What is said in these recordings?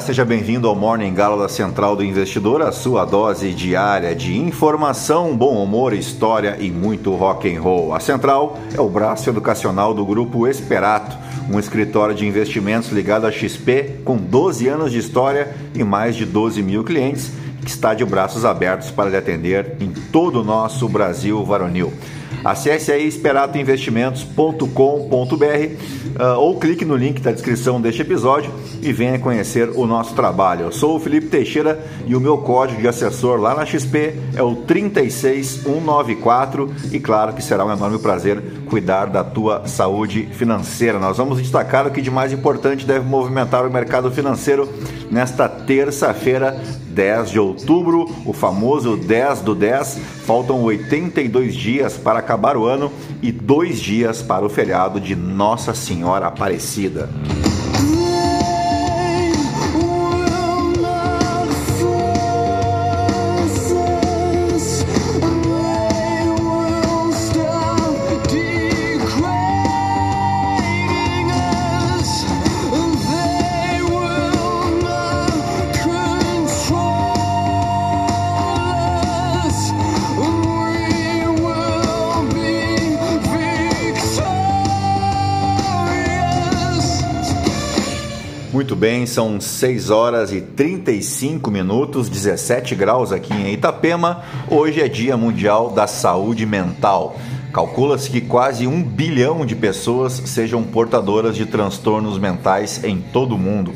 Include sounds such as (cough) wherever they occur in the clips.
Seja bem-vindo ao Morning Galo da Central do Investidor, a sua dose diária de informação, bom humor, história e muito rock and roll. A Central é o braço educacional do grupo Esperato, um escritório de investimentos ligado à XP com 12 anos de história e mais de 12 mil clientes, que está de braços abertos para lhe atender em todo o nosso Brasil varonil. Acesse aí esperatoinvestimentos.com.br uh, ou clique no link da descrição deste episódio e venha conhecer o nosso trabalho. Eu sou o Felipe Teixeira e o meu código de assessor lá na XP é o 36194 e claro que será um enorme prazer cuidar da tua saúde financeira. Nós vamos destacar o que de mais importante deve movimentar o mercado financeiro nesta terça-feira 10 de outubro, o famoso 10 do 10. Faltam 82 dias para acabar o ano e dois dias para o feriado de Nossa Senhora Aparecida. Bem, são 6 horas e 35 minutos, 17 graus aqui em Itapema. Hoje é Dia Mundial da Saúde Mental. Calcula-se que quase um bilhão de pessoas sejam portadoras de transtornos mentais em todo o mundo.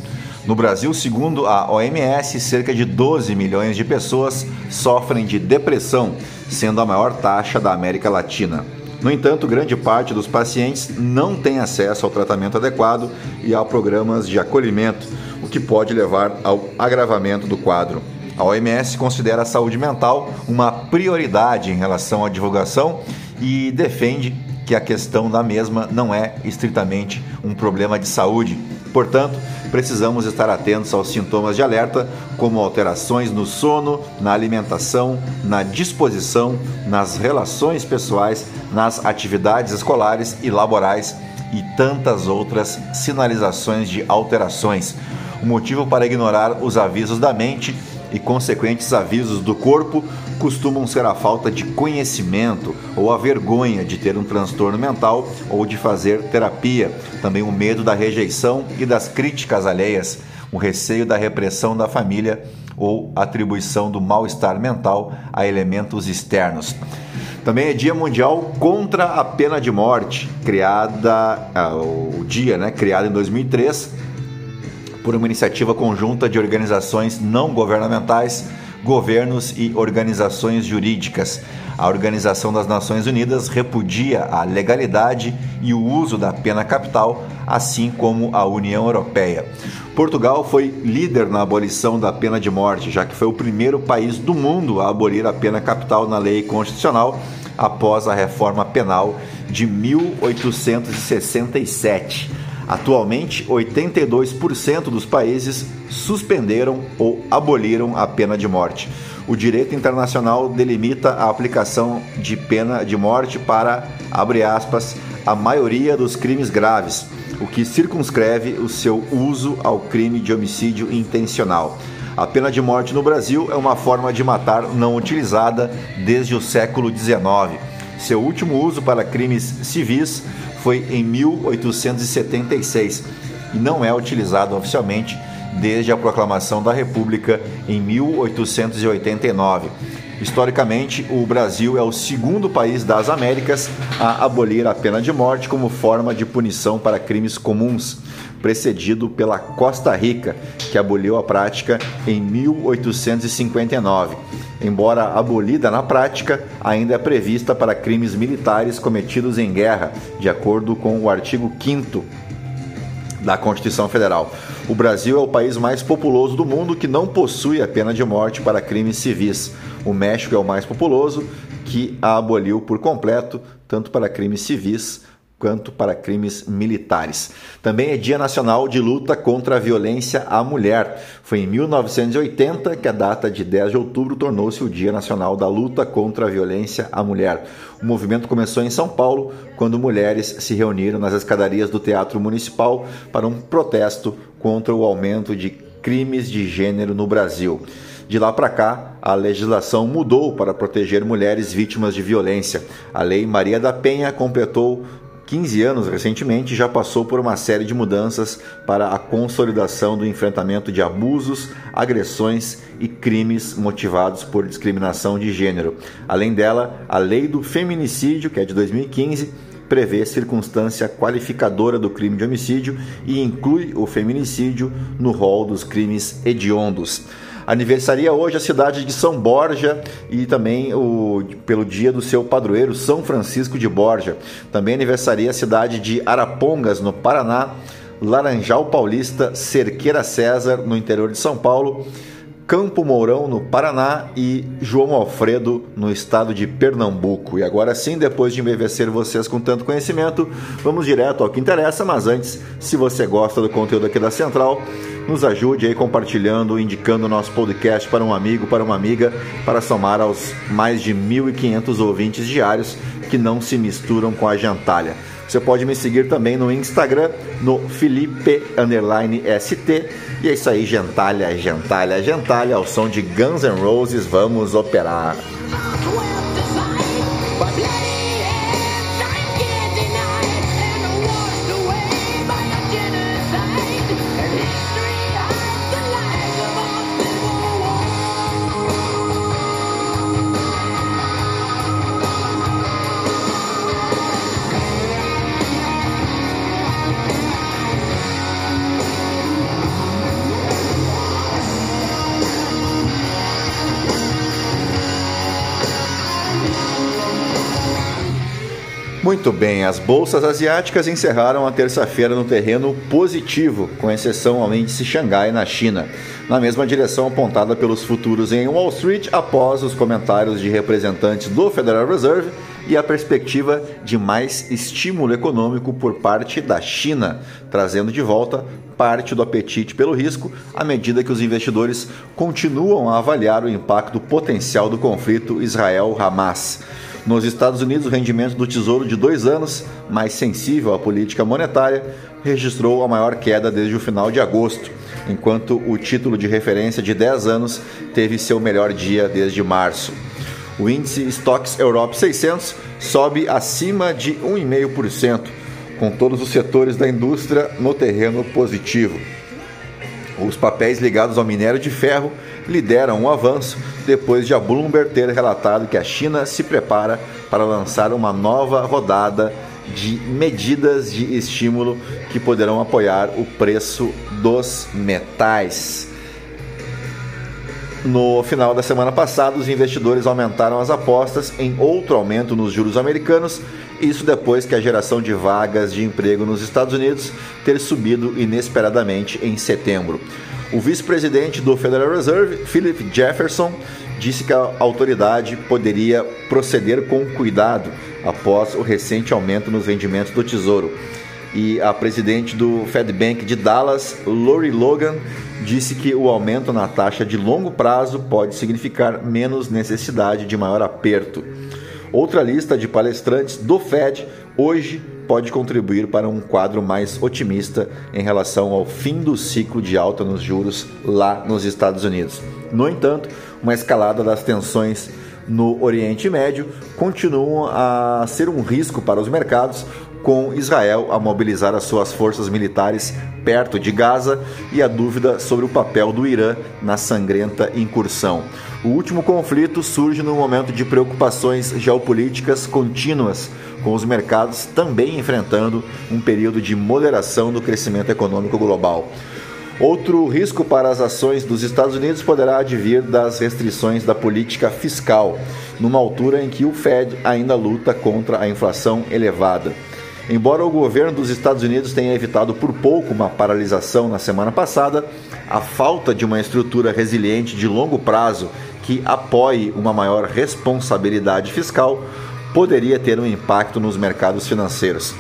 No Brasil, segundo a OMS, cerca de 12 milhões de pessoas sofrem de depressão, sendo a maior taxa da América Latina. No entanto, grande parte dos pacientes não tem acesso ao tratamento adequado e a programas de acolhimento, o que pode levar ao agravamento do quadro. A OMS considera a saúde mental uma prioridade em relação à divulgação e defende que a questão da mesma não é estritamente um problema de saúde. Portanto, precisamos estar atentos aos sintomas de alerta, como alterações no sono, na alimentação, na disposição, nas relações pessoais, nas atividades escolares e laborais e tantas outras sinalizações de alterações. O motivo para ignorar os avisos da mente e consequentes avisos do corpo costumam ser a falta de conhecimento ou a vergonha de ter um transtorno mental ou de fazer terapia, também o medo da rejeição e das críticas alheias, o receio da repressão da família ou atribuição do mal-estar mental a elementos externos. Também é Dia Mundial contra a Pena de Morte, criada ah, o dia, né, criado em 2003 por uma iniciativa conjunta de organizações não governamentais, governos e organizações jurídicas. A Organização das Nações Unidas repudia a legalidade e o uso da pena capital, assim como a União Europeia. Portugal foi líder na abolição da pena de morte, já que foi o primeiro país do mundo a abolir a pena capital na lei constitucional após a reforma penal de 1867. Atualmente, 82% dos países suspenderam ou aboliram a pena de morte. O direito internacional delimita a aplicação de pena de morte para, abre aspas, a maioria dos crimes graves, o que circunscreve o seu uso ao crime de homicídio intencional. A pena de morte no Brasil é uma forma de matar não utilizada desde o século XIX. Seu último uso para crimes civis foi em 1876 e não é utilizado oficialmente desde a proclamação da República em 1889. Historicamente, o Brasil é o segundo país das Américas a abolir a pena de morte como forma de punição para crimes comuns, precedido pela Costa Rica, que aboliu a prática em 1859 embora abolida na prática, ainda é prevista para crimes militares cometidos em guerra, de acordo com o artigo 5 da Constituição Federal. O Brasil é o país mais populoso do mundo que não possui a pena de morte para crimes civis. O México é o mais populoso, que a aboliu por completo, tanto para crimes civis quanto para crimes militares. Também é Dia Nacional de Luta contra a Violência à Mulher. Foi em 1980 que a data de 10 de outubro tornou-se o Dia Nacional da Luta contra a Violência à Mulher. O movimento começou em São Paulo, quando mulheres se reuniram nas escadarias do Teatro Municipal para um protesto contra o aumento de crimes de gênero no Brasil. De lá para cá, a legislação mudou para proteger mulheres vítimas de violência. A Lei Maria da Penha completou 15 anos recentemente, já passou por uma série de mudanças para a consolidação do enfrentamento de abusos, agressões e crimes motivados por discriminação de gênero. Além dela, a Lei do Feminicídio, que é de 2015, prevê circunstância qualificadora do crime de homicídio e inclui o feminicídio no rol dos crimes hediondos. Aniversaria hoje a cidade de São Borja e também o, pelo dia do seu padroeiro, São Francisco de Borja. Também aniversaria a cidade de Arapongas, no Paraná, Laranjal Paulista, Cerqueira César, no interior de São Paulo. Campo Mourão, no Paraná, e João Alfredo, no estado de Pernambuco. E agora sim, depois de embevecer vocês com tanto conhecimento, vamos direto ao que interessa. Mas antes, se você gosta do conteúdo aqui da Central, nos ajude aí compartilhando, indicando o nosso podcast para um amigo, para uma amiga, para somar aos mais de 1.500 ouvintes diários que não se misturam com a gentalha. Você pode me seguir também no Instagram, no Felipe ST. E é isso aí, gentalha, gentalha, gentalha, ao som de Guns N' Roses, vamos operar. Muito bem, as bolsas asiáticas encerraram a terça-feira no terreno positivo, com exceção ao índice Xangai na China, na mesma direção apontada pelos futuros em Wall Street após os comentários de representantes do Federal Reserve e a perspectiva de mais estímulo econômico por parte da China, trazendo de volta parte do apetite pelo risco à medida que os investidores continuam a avaliar o impacto potencial do conflito Israel-Hamas. Nos Estados Unidos, o rendimento do Tesouro de dois anos, mais sensível à política monetária, registrou a maior queda desde o final de agosto, enquanto o título de referência de 10 anos teve seu melhor dia desde março. O índice Stocks Europe 600 sobe acima de 1,5%, com todos os setores da indústria no terreno positivo. Os papéis ligados ao minério de ferro lideram o avanço depois de a Bloomberg ter relatado que a China se prepara para lançar uma nova rodada de medidas de estímulo que poderão apoiar o preço dos metais. No final da semana passada, os investidores aumentaram as apostas em outro aumento nos juros americanos, isso depois que a geração de vagas de emprego nos Estados Unidos ter subido inesperadamente em setembro. O vice-presidente do Federal Reserve, Philip Jefferson, disse que a autoridade poderia proceder com cuidado após o recente aumento nos rendimentos do Tesouro. E a presidente do Fed Bank de Dallas, Lori Logan, disse que o aumento na taxa de longo prazo pode significar menos necessidade de maior aperto. Outra lista de palestrantes do Fed hoje pode contribuir para um quadro mais otimista em relação ao fim do ciclo de alta nos juros lá nos Estados Unidos. No entanto, uma escalada das tensões no Oriente Médio continua a ser um risco para os mercados, com Israel a mobilizar as suas forças militares perto de Gaza e a dúvida sobre o papel do Irã na sangrenta incursão. O último conflito surge num momento de preocupações geopolíticas contínuas, com os mercados também enfrentando um período de moderação do crescimento econômico global. Outro risco para as ações dos Estados Unidos poderá advir das restrições da política fiscal, numa altura em que o Fed ainda luta contra a inflação elevada. Embora o governo dos Estados Unidos tenha evitado por pouco uma paralisação na semana passada, a falta de uma estrutura resiliente de longo prazo que apoie uma maior responsabilidade fiscal poderia ter um impacto nos mercados financeiros.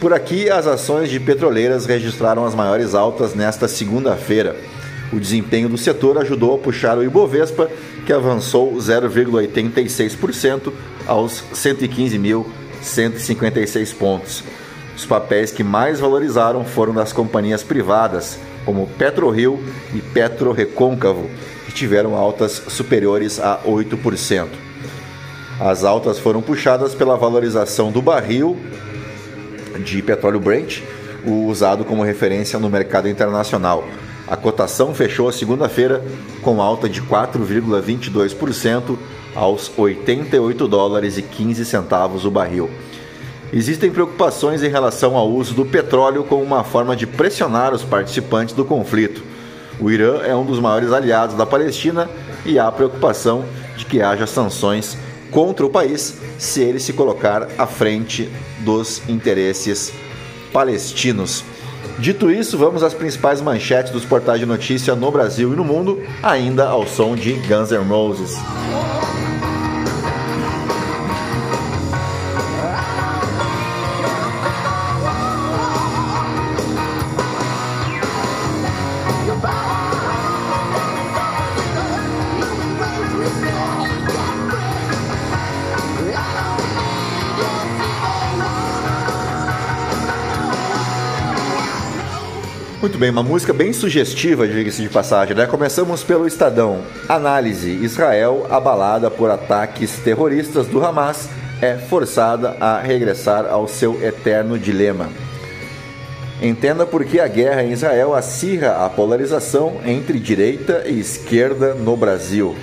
Por aqui, as ações de petroleiras registraram as maiores altas nesta segunda-feira. O desempenho do setor ajudou a puxar o Ibovespa, que avançou 0,86% aos 115.156 pontos. Os papéis que mais valorizaram foram das companhias privadas, como PetroRio e PetroRecôncavo, tiveram altas superiores a 8%. As altas foram puxadas pela valorização do barril de petróleo Brent, usado como referência no mercado internacional. A cotação fechou a segunda-feira com alta de 4,22% aos 88 dólares e 15 centavos o barril. Existem preocupações em relação ao uso do petróleo como uma forma de pressionar os participantes do conflito. O Irã é um dos maiores aliados da Palestina e há preocupação de que haja sanções contra o país se ele se colocar à frente dos interesses palestinos. Dito isso, vamos às principais manchetes dos portais de notícia no Brasil e no mundo, ainda ao som de Guns N' Roses. Muito bem, uma música bem sugestiva, diga-se de passagem, né? Começamos pelo Estadão. Análise: Israel, abalada por ataques terroristas do Hamas, é forçada a regressar ao seu eterno dilema. Entenda por que a guerra em Israel acirra a polarização entre direita e esquerda no Brasil.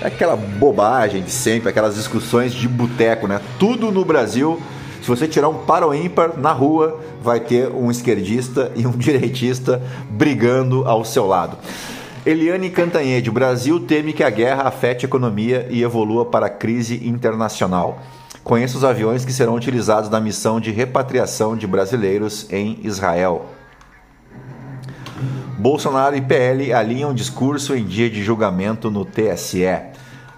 É aquela bobagem de sempre, aquelas discussões de boteco, né? Tudo no Brasil você tirar um par ou ímpar na rua, vai ter um esquerdista e um (laughs) direitista brigando ao seu lado. Eliane Cantanhede, Brasil teme que a guerra afete a economia e evolua para a crise internacional. Conheça os aviões que serão utilizados na missão de repatriação de brasileiros em Israel. Bolsonaro e PL alinham discurso em dia de julgamento no TSE.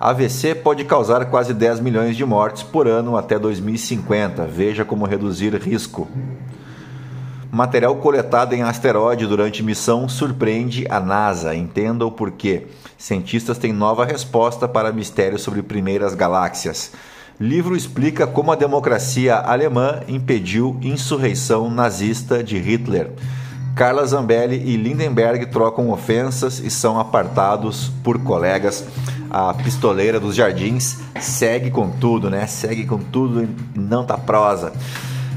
AVC pode causar quase 10 milhões de mortes por ano até 2050. Veja como reduzir risco. Material coletado em asteroide durante missão surpreende a NASA. Entenda o porquê. Cientistas têm nova resposta para mistérios sobre primeiras galáxias. Livro explica como a democracia alemã impediu insurreição nazista de Hitler. Carla Zambelli e Lindenberg trocam ofensas e são apartados por colegas. A pistoleira dos jardins segue com tudo, né? Segue com tudo e não tá prosa.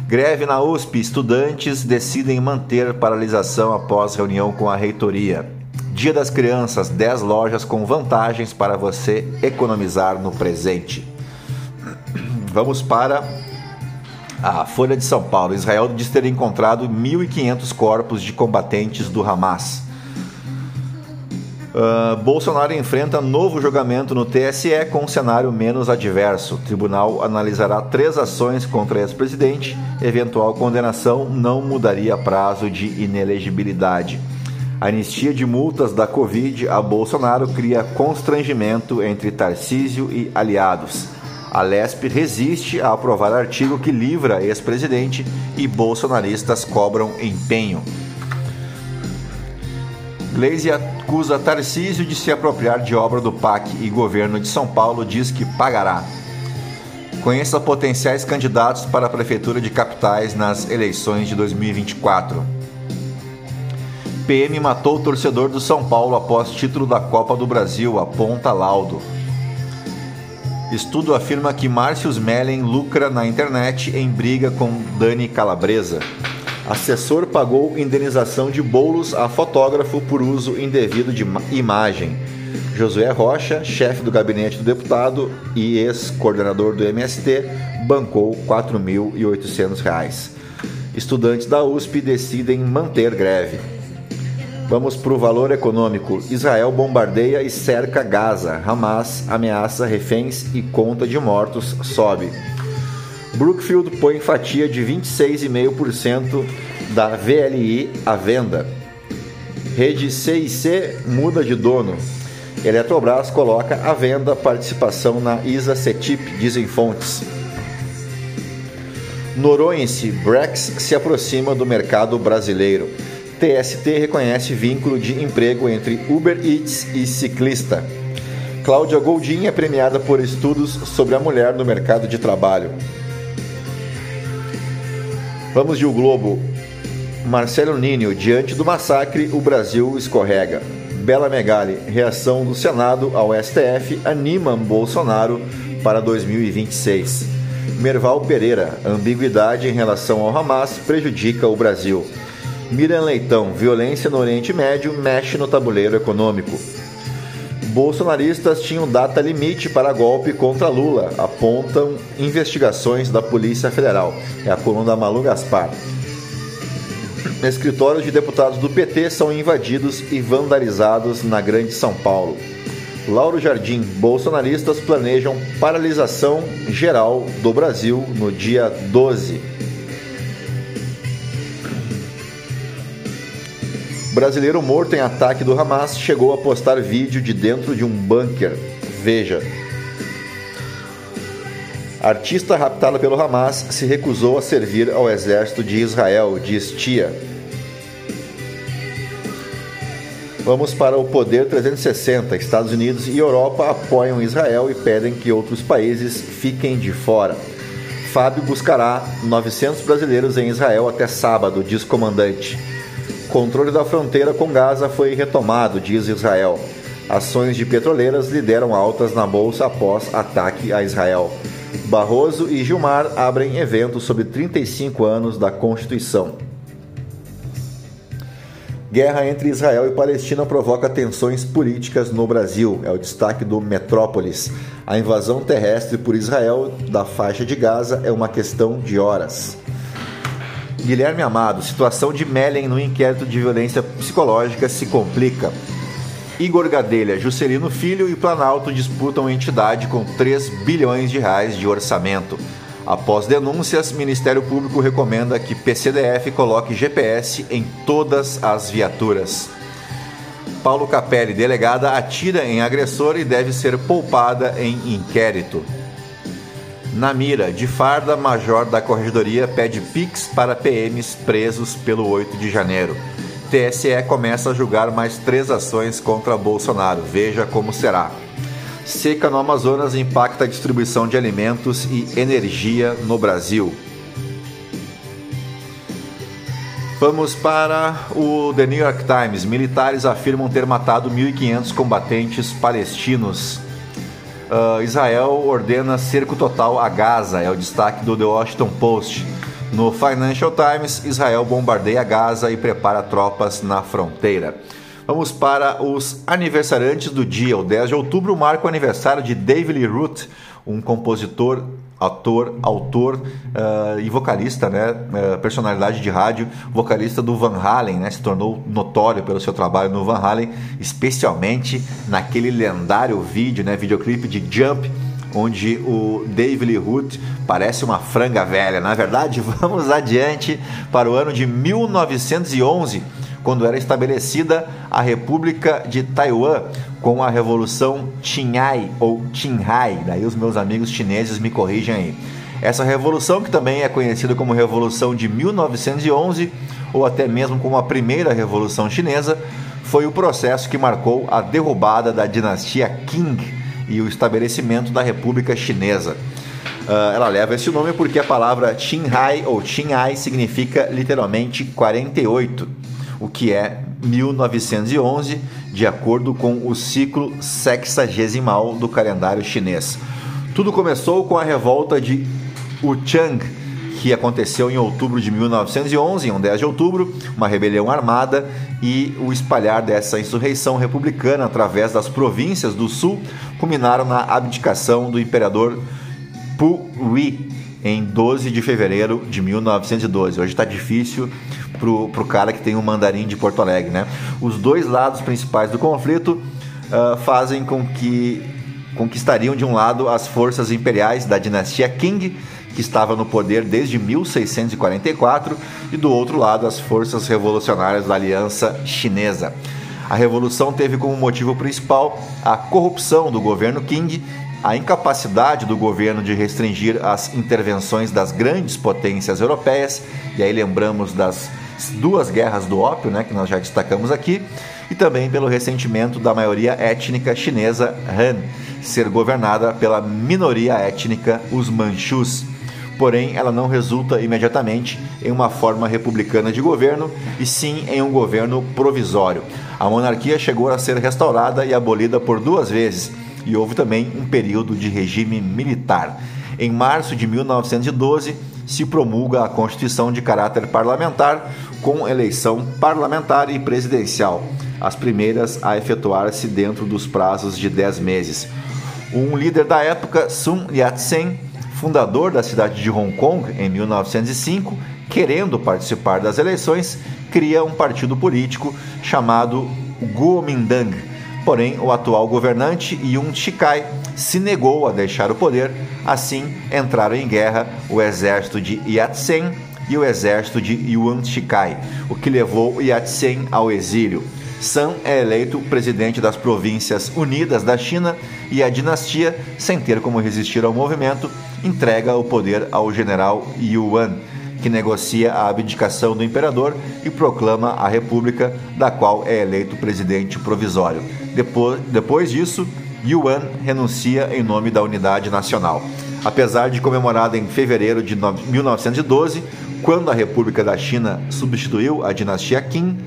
Greve na USP, estudantes decidem manter paralisação após reunião com a reitoria. Dia das Crianças, 10 lojas com vantagens para você economizar no presente. Vamos para a Folha de São Paulo, Israel diz ter encontrado 1.500 corpos de combatentes do Hamas. Uh, Bolsonaro enfrenta novo julgamento no TSE com um cenário menos adverso. O tribunal analisará três ações contra ex-presidente. Eventual condenação não mudaria prazo de inelegibilidade. A anistia de multas da Covid a Bolsonaro cria constrangimento entre Tarcísio e aliados. A LESP resiste a aprovar artigo que livra ex-presidente e bolsonaristas cobram empenho. Gleisi acusa Tarcísio de se apropriar de obra do PAC e governo de São Paulo diz que pagará. Conheça potenciais candidatos para a Prefeitura de Capitais nas eleições de 2024. PM matou o torcedor do São Paulo após título da Copa do Brasil, aponta laudo. Estudo afirma que Márcio Mellen lucra na internet em briga com Dani Calabresa. Assessor pagou indenização de bolos a fotógrafo por uso indevido de imagem. Josué Rocha, chefe do gabinete do deputado e ex-coordenador do MST, bancou R$ 4.800. Estudantes da USP decidem manter greve. Vamos para o valor econômico. Israel bombardeia e cerca Gaza. Hamas ameaça reféns e conta de mortos sobe. Brookfield põe fatia de 26,5% da VLI à venda. Rede CIC muda de dono. Eletrobras coloca à venda participação na ISA CETIP, dizem fontes. Noronhense Brex se aproxima do mercado brasileiro. TST reconhece vínculo de emprego entre Uber Eats e ciclista. Cláudia Goldin é premiada por estudos sobre a mulher no mercado de trabalho. Vamos de O Globo. Marcelo Ninho, diante do massacre, o Brasil escorrega. Bela Megali, reação do Senado ao STF anima Bolsonaro para 2026. Merval Pereira, ambiguidade em relação ao Hamas prejudica o Brasil. Miriam Leitão, violência no Oriente Médio mexe no tabuleiro econômico. Bolsonaristas tinham data limite para golpe contra Lula, apontam investigações da Polícia Federal. É a coluna da Malu Gaspar. Escritórios de deputados do PT são invadidos e vandalizados na Grande São Paulo. Lauro Jardim, bolsonaristas planejam paralisação geral do Brasil no dia 12. Brasileiro morto em ataque do Hamas chegou a postar vídeo de dentro de um bunker. Veja. Artista raptada pelo Hamas se recusou a servir ao exército de Israel, diz Tia. Vamos para o Poder 360. Estados Unidos e Europa apoiam Israel e pedem que outros países fiquem de fora. Fábio buscará 900 brasileiros em Israel até sábado, diz comandante. Controle da fronteira com Gaza foi retomado, diz Israel. Ações de petroleiras lideram altas na bolsa após ataque a Israel. Barroso e Gilmar abrem evento sobre 35 anos da Constituição. Guerra entre Israel e Palestina provoca tensões políticas no Brasil. É o destaque do Metrópolis. A invasão terrestre por Israel da faixa de Gaza é uma questão de horas. Guilherme Amado, situação de Mellen no inquérito de violência psicológica se complica. Igor Gadelha, Juscelino Filho e Planalto disputam entidade com 3 bilhões de reais de orçamento. Após denúncias, Ministério Público recomenda que PCDF coloque GPS em todas as viaturas. Paulo Capelli, delegada, atira em agressor e deve ser poupada em inquérito. Na mira, de farda, major da Corregedoria pede PIX para PMs presos pelo 8 de janeiro. TSE começa a julgar mais três ações contra Bolsonaro. Veja como será. Seca no Amazonas impacta a distribuição de alimentos e energia no Brasil. Vamos para o The New York Times. Militares afirmam ter matado 1.500 combatentes palestinos. Uh, Israel ordena cerco total a Gaza, é o destaque do The Washington Post. No Financial Times, Israel bombardeia Gaza e prepara tropas na fronteira. Vamos para os aniversariantes do dia. O 10 de outubro marca o aniversário de David Lee Roth, um compositor, ator, autor uh, e vocalista, né? Uh, personalidade de rádio, vocalista do Van Halen, né? Se tornou notório pelo seu trabalho no Van Halen, especialmente naquele lendário vídeo, né? Videoclipe de Jump, onde o David Lee Roth parece uma franga velha. Na verdade, (laughs) vamos adiante para o ano de 1911 quando era estabelecida a República de Taiwan com a Revolução Qinghai ou Qinghai. Daí os meus amigos chineses me corrigem aí. Essa revolução, que também é conhecida como Revolução de 1911 ou até mesmo como a Primeira Revolução Chinesa, foi o processo que marcou a derrubada da dinastia Qing e o estabelecimento da República Chinesa. Uh, ela leva esse nome porque a palavra Qinghai ou Qinghai significa literalmente 48 o que é 1911, de acordo com o ciclo sexagesimal do calendário chinês. Tudo começou com a revolta de Wuchang, que aconteceu em outubro de 1911, em 10 de outubro, uma rebelião armada e o espalhar dessa insurreição republicana através das províncias do sul culminaram na abdicação do imperador Pu Hui em 12 de fevereiro de 1912. Hoje está difícil pro, pro cara que tem um mandarim de Porto Alegre, né? Os dois lados principais do conflito uh, fazem com que conquistariam de um lado as forças imperiais da dinastia Qing, que estava no poder desde 1644, e do outro lado as forças revolucionárias da Aliança Chinesa. A revolução teve como motivo principal a corrupção do governo Qing, a incapacidade do governo de restringir as intervenções das grandes potências europeias, e aí lembramos das duas guerras do ópio, né, que nós já destacamos aqui, e também pelo ressentimento da maioria étnica chinesa Han ser governada pela minoria étnica, os Manchus. Porém, ela não resulta imediatamente em uma forma republicana de governo, e sim em um governo provisório. A monarquia chegou a ser restaurada e abolida por duas vezes, e houve também um período de regime militar. Em março de 1912, se promulga a Constituição de caráter parlamentar, com eleição parlamentar e presidencial, as primeiras a efetuar-se dentro dos prazos de 10 meses. Um líder da época, Sun Yat-sen, fundador da cidade de Hong Kong em 1905, querendo participar das eleições, cria um partido político chamado Kuomintang. Porém, o atual governante Yun Shikai se negou a deixar o poder, assim entraram em guerra o exército de Yat-sen e o exército de Yuan Shikai, o que levou Yat-sen ao exílio. San é eleito presidente das Províncias Unidas da China e a dinastia, sem ter como resistir ao movimento, entrega o poder ao general Yuan, que negocia a abdicação do imperador e proclama a república, da qual é eleito presidente provisório. Depois, depois disso, Yuan renuncia em nome da unidade nacional. Apesar de comemorada em fevereiro de 1912, quando a República da China substituiu a dinastia Qin,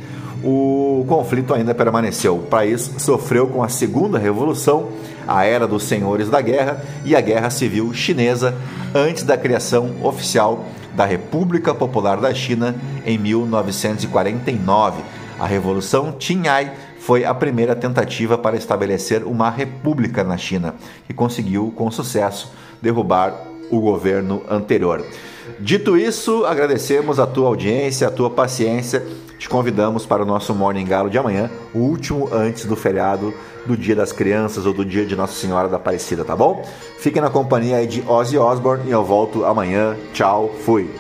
o conflito ainda permaneceu. O país sofreu com a Segunda Revolução, a era dos senhores da guerra e a Guerra Civil Chinesa, antes da criação oficial da República Popular da China em 1949. A Revolução Qinghai foi a primeira tentativa para estabelecer uma república na China e conseguiu, com sucesso, derrubar o governo anterior. Dito isso, agradecemos a tua audiência, a tua paciência. Te convidamos para o nosso Morning Galo de amanhã, o último antes do feriado do Dia das Crianças ou do Dia de Nossa Senhora da Aparecida, tá bom? Fiquem na companhia aí de Ozzy Osbourne e eu volto amanhã. Tchau, fui!